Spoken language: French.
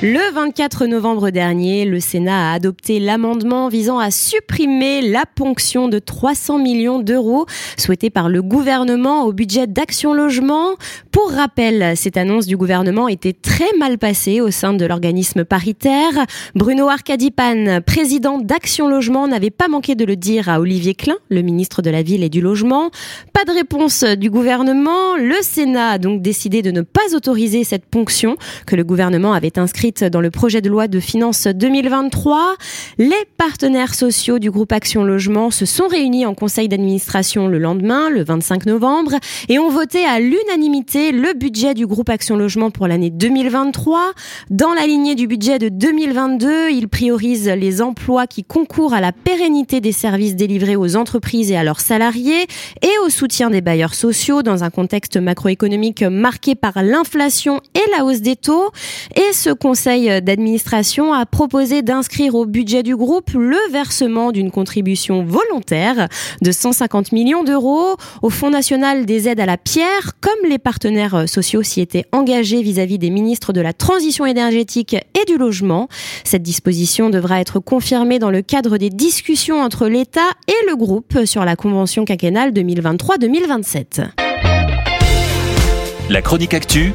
Le 24 novembre dernier, le Sénat a adopté l'amendement visant à supprimer la ponction de 300 millions d'euros souhaitée par le gouvernement au budget d'Action Logement. Pour rappel, cette annonce du gouvernement était très mal passée au sein de l'organisme paritaire. Bruno Arcadipan, président d'Action Logement, n'avait pas manqué de le dire à Olivier Klein, le ministre de la Ville et du Logement. Pas de réponse du gouvernement. Le Sénat a donc décidé de ne pas autoriser cette ponction que le gouvernement avait inscrite dans le projet de loi de finances 2023. Les partenaires sociaux du groupe Action Logement se sont réunis en conseil d'administration le lendemain, le 25 novembre, et ont voté à l'unanimité le budget du groupe Action Logement pour l'année 2023. Dans la lignée du budget de 2022, il priorise les emplois qui concourent à la pérennité des services délivrés aux entreprises et à leurs salariés et au soutien des bailleurs sociaux dans un contexte macroéconomique marqué par l'inflation la hausse des taux. Et ce conseil d'administration a proposé d'inscrire au budget du groupe le versement d'une contribution volontaire de 150 millions d'euros au Fonds national des aides à la pierre, comme les partenaires sociaux s'y étaient engagés vis-à-vis des ministres de la transition énergétique et du logement. Cette disposition devra être confirmée dans le cadre des discussions entre l'État et le groupe sur la convention quinquennale 2023-2027. La chronique actu,